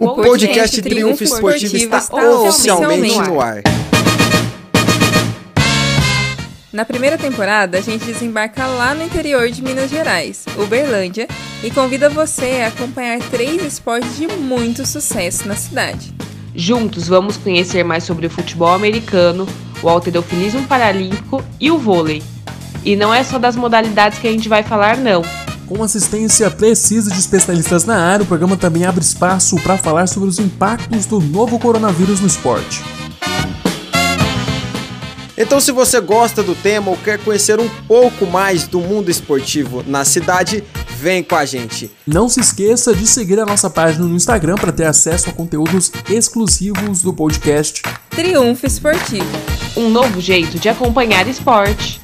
O podcast Triunfo Esportivo está oficialmente no ar. Na primeira temporada, a gente desembarca lá no interior de Minas Gerais, Uberlândia, e convida você a acompanhar três esportes de muito sucesso na cidade. Juntos vamos conhecer mais sobre o futebol americano, o alterofilismo paralímpico e o vôlei. E não é só das modalidades que a gente vai falar, não. Com assistência precisa de especialistas na área, o programa também abre espaço para falar sobre os impactos do novo coronavírus no esporte. Então, se você gosta do tema ou quer conhecer um pouco mais do mundo esportivo na cidade, vem com a gente. Não se esqueça de seguir a nossa página no Instagram para ter acesso a conteúdos exclusivos do podcast Triunfo Esportivo um novo jeito de acompanhar esporte.